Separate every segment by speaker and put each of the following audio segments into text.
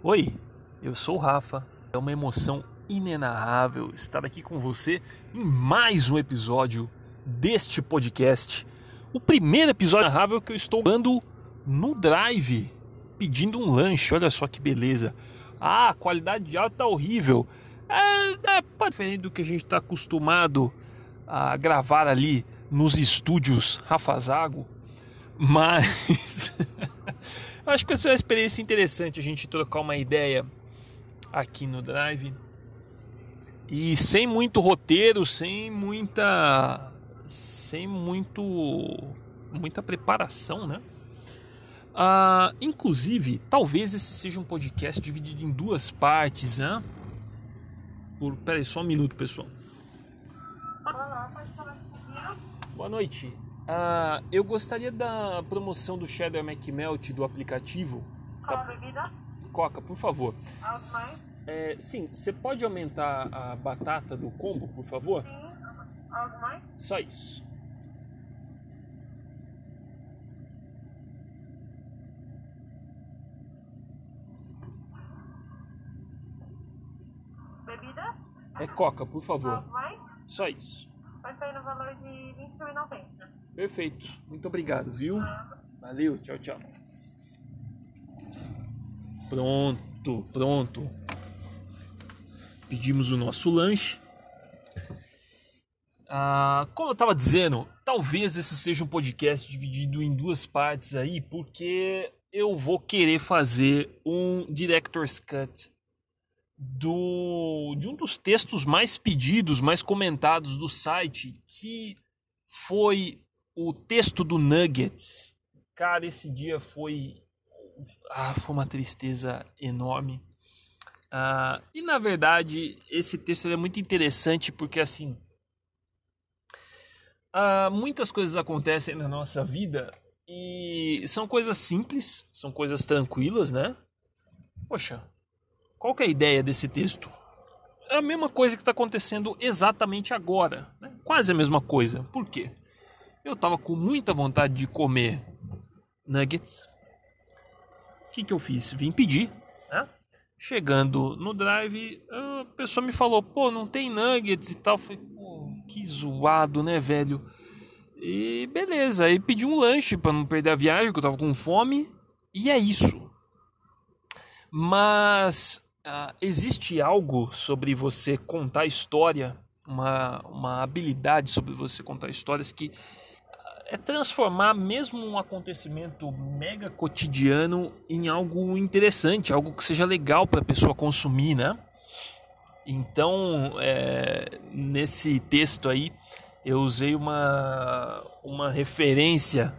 Speaker 1: Oi, eu sou o Rafa. É uma emoção inenarrável estar aqui com você em mais um episódio deste podcast. O primeiro episódio narrável que eu estou dando no Drive, pedindo um lanche. Olha só que beleza. Ah, a qualidade de áudio tá horrível. É, é diferente do que a gente está acostumado a gravar ali nos estúdios Rafazago, mas Eu acho que vai ser uma experiência interessante a gente trocar uma ideia aqui no Drive. E sem muito roteiro, sem muita sem muito muita preparação, né? Ah, inclusive, talvez esse seja um podcast dividido em duas partes, né? Por, peraí, só um minuto, pessoal. Boa noite. Ah, eu gostaria da promoção do Cheddar McMelt do aplicativo.
Speaker 2: Qual bebida?
Speaker 1: Coca, por favor.
Speaker 2: Algo mais?
Speaker 1: É, sim, você pode aumentar a batata do combo, por favor?
Speaker 2: Sim. Algo mais?
Speaker 1: Só isso.
Speaker 2: Bebida?
Speaker 1: É Coca, por favor.
Speaker 2: Algo mais?
Speaker 1: Só isso.
Speaker 2: Vai sair no valor de R$ 21,90.
Speaker 1: Perfeito. Muito obrigado, viu? Valeu, tchau, tchau. Pronto, pronto. Pedimos o nosso lanche. Ah, como eu estava dizendo, talvez esse seja um podcast dividido em duas partes aí, porque eu vou querer fazer um director's cut do de um dos textos mais pedidos, mais comentados do site, que foi o texto do Nuggets. Cara, esse dia foi ah, foi uma tristeza enorme. Ah, e na verdade, esse texto é muito interessante porque assim, ah, muitas coisas acontecem na nossa vida e são coisas simples, são coisas tranquilas, né? Poxa, qual que é a ideia desse texto? É a mesma coisa que está acontecendo exatamente agora, né? quase a mesma coisa. Por quê? Eu estava com muita vontade de comer nuggets. O que, que eu fiz? Vim pedir. Né? Chegando no drive, a pessoa me falou: pô, não tem nuggets e tal. Falei: pô, que zoado, né, velho? E beleza, aí pedi um lanche para não perder a viagem, que eu tava com fome. E é isso. Mas uh, existe algo sobre você contar história, uma, uma habilidade sobre você contar histórias que é transformar mesmo um acontecimento mega cotidiano em algo interessante, algo que seja legal para a pessoa consumir, né? Então, é, nesse texto aí, eu usei uma, uma referência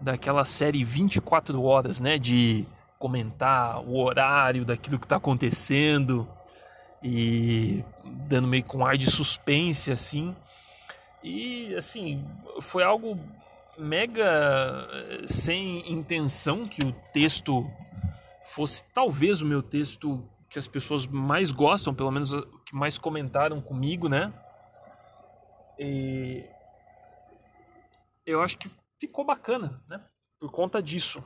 Speaker 1: daquela série 24 horas, né? De comentar o horário daquilo que está acontecendo e dando meio com ar de suspense, assim. E assim, foi algo mega eh, sem intenção que o texto fosse talvez o meu texto que as pessoas mais gostam, pelo menos que mais comentaram comigo, né? E eu acho que ficou bacana, né? Por conta disso.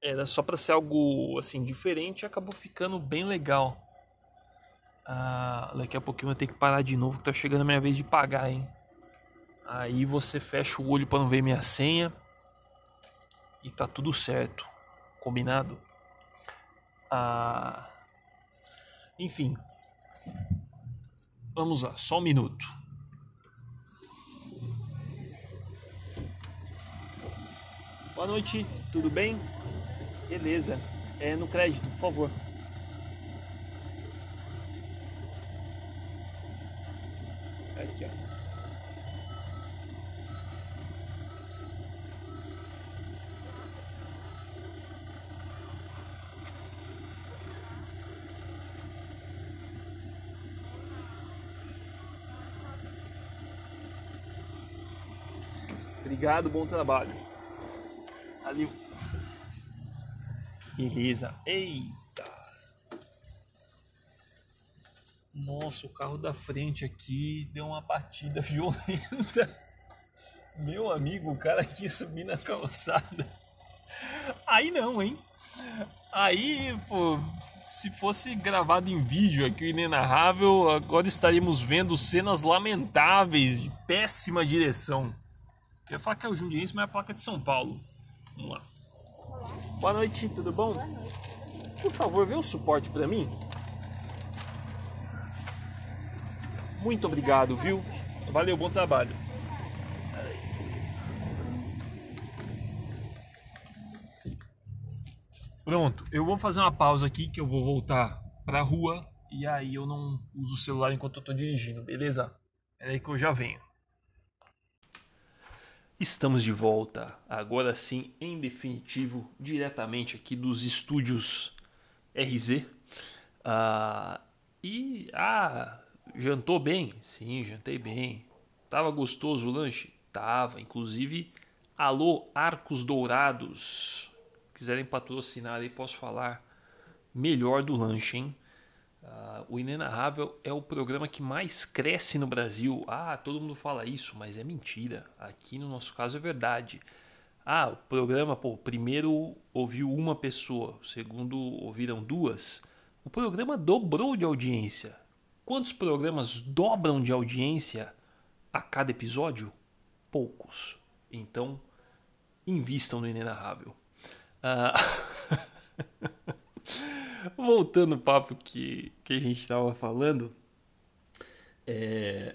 Speaker 1: Era só para ser algo assim diferente, acabou ficando bem legal. Ah, daqui a pouquinho eu tenho que parar de novo, que tá chegando a minha vez de pagar, hein? Aí você fecha o olho para não ver minha senha e tá tudo certo. Combinado? Ah, enfim. Vamos lá, só um minuto. Boa noite, tudo bem? Beleza. É no crédito, por favor. Aqui, ó. Obrigado, bom trabalho. Valeu. Beleza. Eita. Nossa, o carro da frente aqui deu uma batida violenta. Meu amigo, o cara quis subir na calçada. Aí não, hein? Aí, pô, se fosse gravado em vídeo aqui o Inenarrável, agora estaríamos vendo cenas lamentáveis de péssima direção. Eu ia falar que é o Jundiense, mas é a placa de São Paulo. Vamos lá. Boa noite, tudo bom? Boa noite. Por favor, vê o suporte para mim. Muito obrigado, viu? Valeu, bom trabalho. Pronto, eu vou fazer uma pausa aqui que eu vou voltar pra rua e aí eu não uso o celular enquanto eu tô dirigindo, beleza? É aí que eu já venho. Estamos de volta, agora sim, em definitivo, diretamente aqui dos estúdios RZ. Ah, e, ah, jantou bem? Sim, jantei bem. Tava gostoso o lanche? Tava, inclusive, alô Arcos Dourados, quiserem patrocinar aí, posso falar melhor do lanche, hein? Uh, o Inenarrável é o programa que mais cresce no Brasil. Ah, todo mundo fala isso, mas é mentira. Aqui no nosso caso é verdade. Ah, o programa, pô, primeiro ouviu uma pessoa, segundo ouviram duas. O programa dobrou de audiência. Quantos programas dobram de audiência a cada episódio? Poucos. Então, invistam no Inenarrável. Ah, voltando ao papo que, que a gente estava falando, é,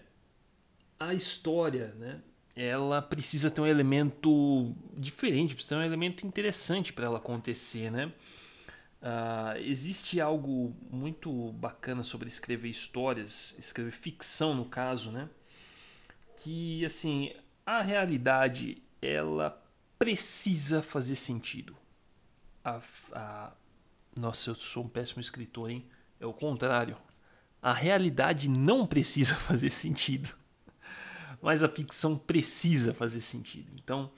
Speaker 1: a história, né? Ela precisa ter um elemento diferente, precisa ter um elemento interessante para ela acontecer, né? Uh, existe algo muito bacana sobre escrever histórias, escrever ficção no caso, né? Que assim a realidade ela precisa fazer sentido a, a, nossa, eu sou um péssimo escritor, hein? É o contrário. A realidade não precisa fazer sentido, mas a ficção precisa fazer sentido. Então,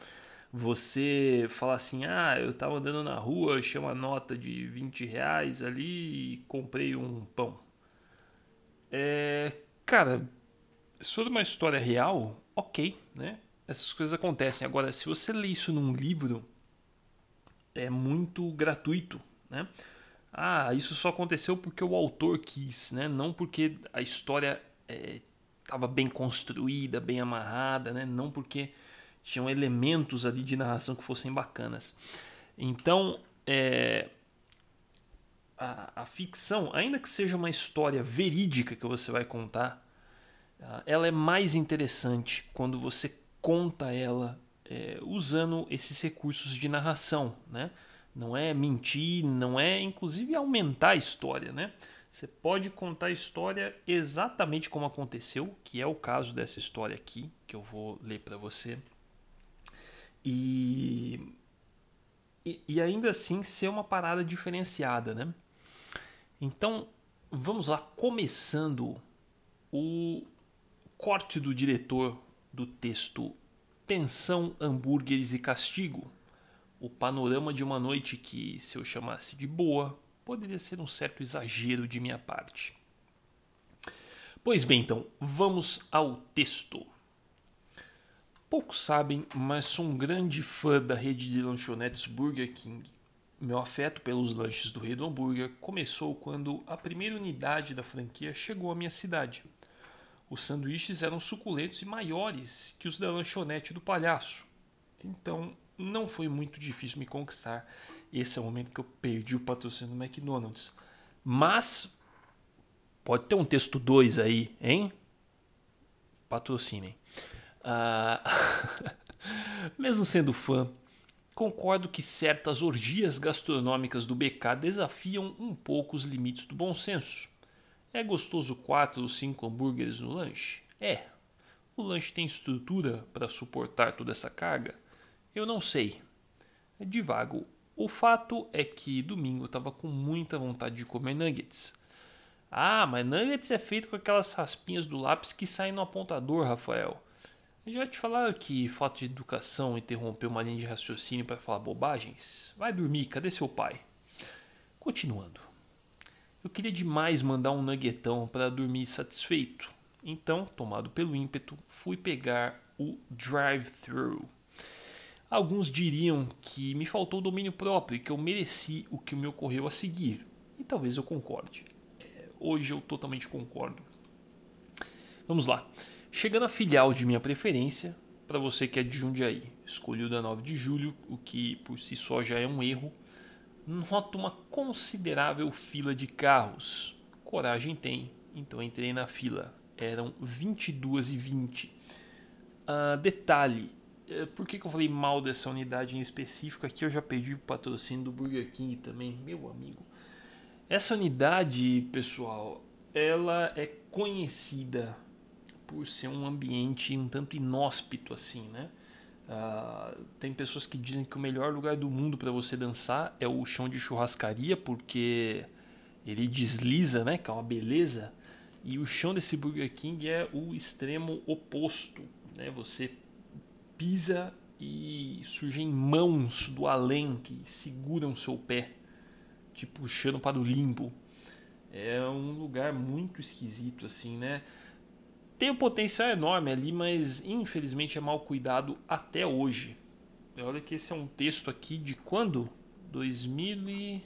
Speaker 1: você falar assim: ah, eu estava andando na rua, achei uma nota de 20 reais ali e comprei um pão. É, cara, se for uma história real, ok, né? Essas coisas acontecem. Agora, se você lê isso num livro, é muito gratuito, né? Ah, isso só aconteceu porque o autor quis, né? Não porque a história estava é, bem construída, bem amarrada, né? Não porque tinham elementos ali de narração que fossem bacanas. Então, é, a, a, ficção, ainda que seja uma história verídica que você vai contar, ela é mais interessante quando você conta ela é, usando esses recursos de narração, né? Não é mentir, não é inclusive aumentar a história, né? Você pode contar a história exatamente como aconteceu, que é o caso dessa história aqui, que eu vou ler para você. E, e, ainda assim ser uma parada diferenciada, né? Então, vamos lá, começando o corte do diretor do texto Tensão, hambúrgueres e castigo. O panorama de uma noite que, se eu chamasse de boa, poderia ser um certo exagero de minha parte. Pois bem, então, vamos ao texto. Poucos sabem, mas sou um grande fã da rede de lanchonetes Burger King. Meu afeto pelos lanches do Rei do Hambúrguer começou quando a primeira unidade da franquia chegou à minha cidade. Os sanduíches eram suculentos e maiores que os da lanchonete do palhaço. Então não foi muito difícil me conquistar. Esse é o momento que eu perdi o patrocínio do McDonald's. Mas pode ter um texto 2 aí, hein? Patrocinem. Ah, mesmo sendo fã, concordo que certas orgias gastronômicas do BK desafiam um pouco os limites do bom senso. É gostoso quatro ou cinco hambúrgueres no lanche? É. O lanche tem estrutura para suportar toda essa carga? Eu não sei. É divago. O fato é que domingo eu estava com muita vontade de comer nuggets. Ah, mas nuggets é feito com aquelas raspinhas do lápis que saem no apontador, Rafael. Já te falaram que falta de educação interrompeu uma linha de raciocínio para falar bobagens? Vai dormir, cadê seu pai? Continuando. Eu queria demais mandar um nuggetão para dormir satisfeito. Então, tomado pelo ímpeto, fui pegar o drive-thru. Alguns diriam que me faltou domínio próprio e que eu mereci o que me ocorreu a seguir. E talvez eu concorde. É, hoje eu totalmente concordo. Vamos lá. Chegando à filial de minha preferência, para você que é de Jundiaí, escolhi o da 9 de julho, o que por si só já é um erro. Noto uma considerável fila de carros. Coragem tem, então entrei na fila. Eram 22 e 20. Uh, detalhe, eh, por que, que eu falei mal dessa unidade em específico? Aqui eu já pedi o patrocínio do Burger King também, meu amigo. Essa unidade, pessoal, ela é conhecida por ser um ambiente um tanto inóspito assim, né? Uh, tem pessoas que dizem que o melhor lugar do mundo para você dançar é o chão de churrascaria, porque ele desliza, né? Que é uma beleza. E o chão desse Burger King é o extremo oposto, né? Você pisa e surgem mãos do além que seguram seu pé, te puxando para o limbo. É um lugar muito esquisito assim, né? Tem um potencial enorme ali, mas infelizmente é mal cuidado até hoje. Olha que esse é um texto aqui de quando? 2000 e...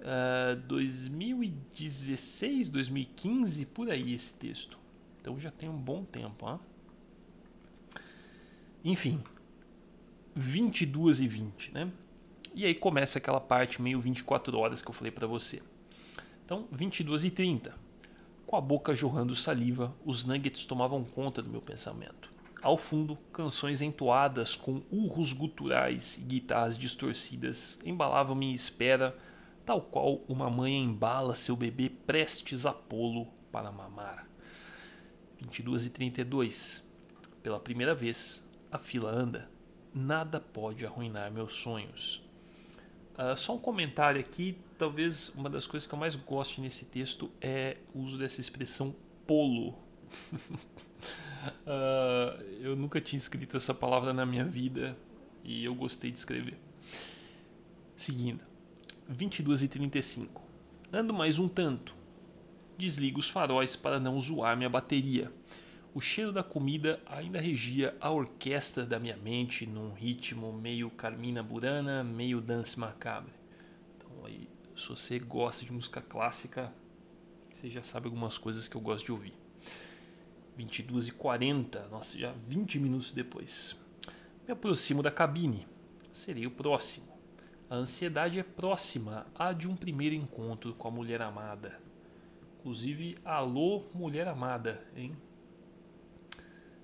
Speaker 1: Uh, 2016, 2015, por aí esse texto. Então já tem um bom tempo. Hein? Enfim, 22 e 20, né? E aí começa aquela parte meio 24 horas que eu falei para você. Então, 22 e 30. Com a boca jorrando saliva, os nuggets tomavam conta do meu pensamento. Ao fundo, canções entoadas com urros guturais e guitarras distorcidas embalavam minha espera, tal qual uma mãe embala seu bebê prestes a pô-lo para mamar. 22 e 32. Pela primeira vez, a fila anda. Nada pode arruinar meus sonhos. Uh, só um comentário aqui, talvez uma das coisas que eu mais gosto nesse texto é o uso dessa expressão polo. uh, eu nunca tinha escrito essa palavra na minha vida e eu gostei de escrever. Seguindo, 22 e 35. Ando mais um tanto. Desligo os faróis para não zoar minha bateria. O cheiro da comida ainda regia a orquestra da minha mente num ritmo meio Carmina Burana, meio Dance Macabre. Então aí, se você gosta de música clássica, você já sabe algumas coisas que eu gosto de ouvir. 22 e 40, nossa, já 20 minutos depois. Me aproximo da cabine. Serei o próximo. A ansiedade é próxima à de um primeiro encontro com a mulher amada. Inclusive, alô, mulher amada, hein?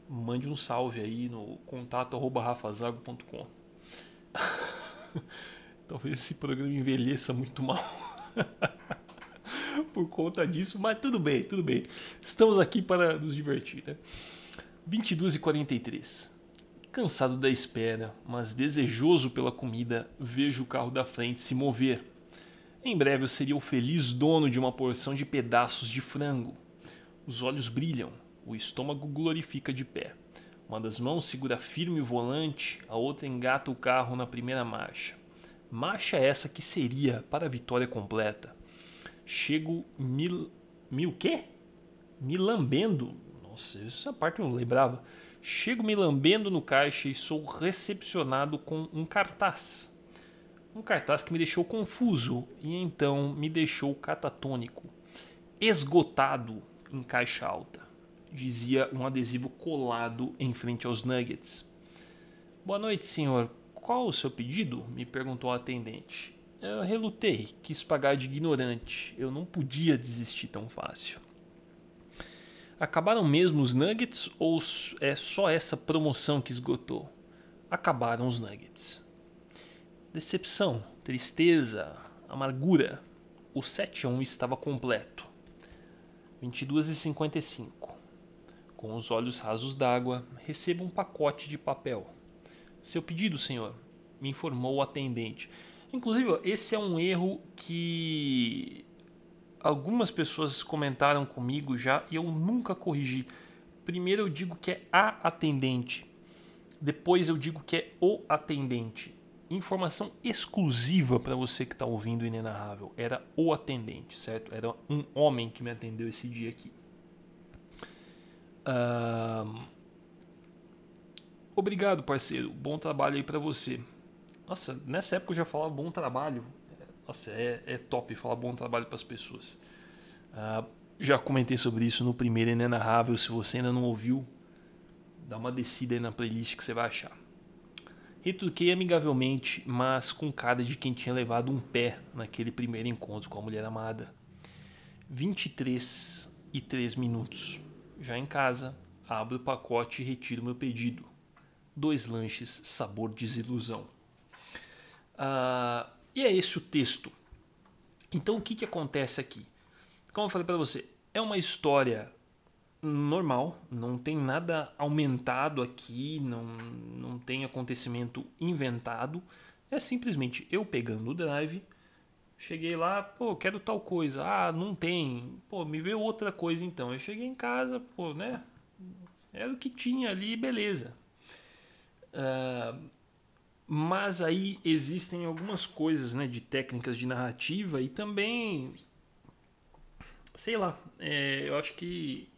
Speaker 1: mande um salve aí no contato rafazago.com. Talvez esse programa envelheça muito mal por conta disso, mas tudo bem, tudo bem. Estamos aqui para nos divertir, né? 22 e 43. Cansado da espera, mas desejoso pela comida, vejo o carro da frente se mover. Em breve eu seria o feliz dono de uma porção de pedaços de frango. Os olhos brilham, o estômago glorifica de pé. Uma das mãos segura firme o volante, a outra engata o carro na primeira marcha. Marcha essa que seria para a vitória completa. Chego mil. Mil quê? Me lambendo. Nossa, essa parte eu não lembrava. Chego me lambendo no caixa e sou recepcionado com um cartaz. Um cartaz que me deixou confuso e então me deixou catatônico. Esgotado em caixa alta dizia um adesivo colado em frente aos nuggets. Boa noite, senhor. Qual o seu pedido? me perguntou a atendente. Eu relutei, quis pagar de ignorante. Eu não podia desistir tão fácil. Acabaram mesmo os nuggets ou é só essa promoção que esgotou? Acabaram os nuggets. Decepção, tristeza, amargura. O 7 a 1 estava completo. 22 e 55. Com os olhos rasos d'água, recebo um pacote de papel. Seu pedido, senhor, me informou o atendente. Inclusive, esse é um erro que algumas pessoas comentaram comigo já e eu nunca corrigi. Primeiro eu digo que é a atendente, depois eu digo que é o atendente. Informação exclusiva para você que está ouvindo o Inenarrável. Era o atendente, certo? Era um homem que me atendeu esse dia aqui. Uh, Obrigado, parceiro. Bom trabalho aí para você. Nossa, nessa época eu já falava bom trabalho. Nossa, é, é top falar bom trabalho para as pessoas. Uh, já comentei sobre isso no primeiro Inenarrável. Se você ainda não ouviu, dá uma descida aí na playlist que você vai achar. Retruquei amigavelmente, mas com cara de quem tinha levado um pé naquele primeiro encontro com a mulher amada. 23 e 3 minutos. Já em casa, abro o pacote e retiro meu pedido. Dois lanches sabor desilusão. Ah, e é esse o texto. Então o que, que acontece aqui? Como eu falei para você, é uma história normal, não tem nada aumentado aqui, não, não tem acontecimento inventado. É simplesmente eu pegando o drive, cheguei lá, pô, quero tal coisa. Ah, não tem. Pô, me veio outra coisa então. Eu cheguei em casa, pô, né? Era o que tinha ali, beleza. Uh, mas aí existem algumas coisas né, de técnicas de narrativa e também, sei lá, é, eu acho que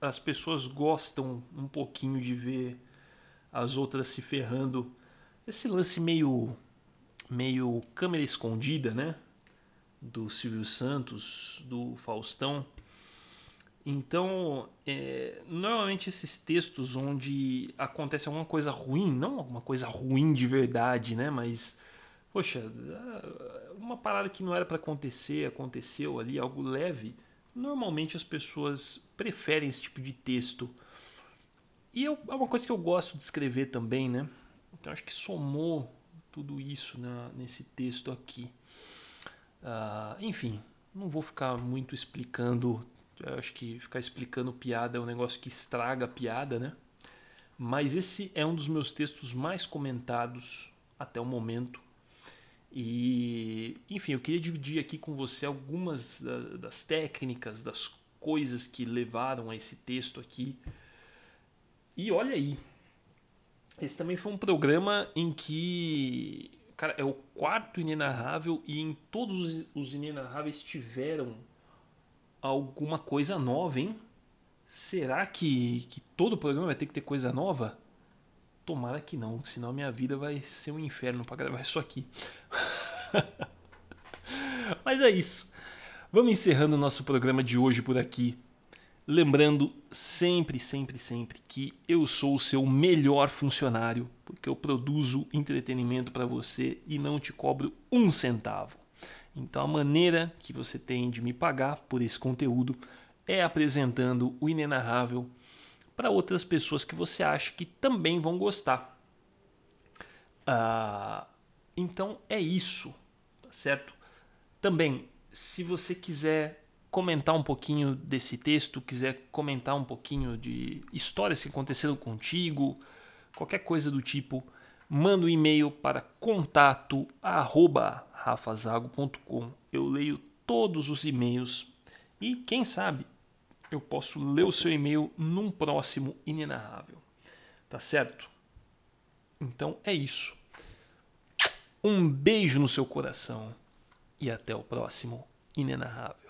Speaker 1: as pessoas gostam um pouquinho de ver as outras se ferrando. Esse lance meio meio câmera escondida, né? Do Silvio Santos, do Faustão. Então, é, normalmente esses textos onde acontece alguma coisa ruim, não alguma coisa ruim de verdade, né? Mas, poxa, uma parada que não era para acontecer, aconteceu ali, algo leve normalmente as pessoas preferem esse tipo de texto. E eu, é uma coisa que eu gosto de escrever também, né? Então acho que somou tudo isso nesse texto aqui. Uh, enfim, não vou ficar muito explicando. Acho que ficar explicando piada é um negócio que estraga a piada, né? Mas esse é um dos meus textos mais comentados até o momento. E, enfim, eu queria dividir aqui com você algumas das técnicas, das coisas que levaram a esse texto aqui. E olha aí, esse também foi um programa em que, cara, é o quarto inenarrável e em todos os inenarráveis tiveram alguma coisa nova, hein? Será que, que todo programa vai ter que ter coisa nova? Tomara que não, senão minha vida vai ser um inferno para gravar isso aqui. Mas é isso. Vamos encerrando o nosso programa de hoje por aqui. Lembrando sempre, sempre, sempre que eu sou o seu melhor funcionário, porque eu produzo entretenimento para você e não te cobro um centavo. Então a maneira que você tem de me pagar por esse conteúdo é apresentando o inenarrável para outras pessoas que você acha que também vão gostar. Ah, então é isso, tá certo? Também, se você quiser comentar um pouquinho desse texto, quiser comentar um pouquinho de histórias que aconteceram contigo, qualquer coisa do tipo, manda um e-mail para contato@rafazago.com. Eu leio todos os e-mails e quem sabe eu posso ler o seu e-mail num próximo inenarrável. Tá certo? Então é isso. Um beijo no seu coração e até o próximo inenarrável.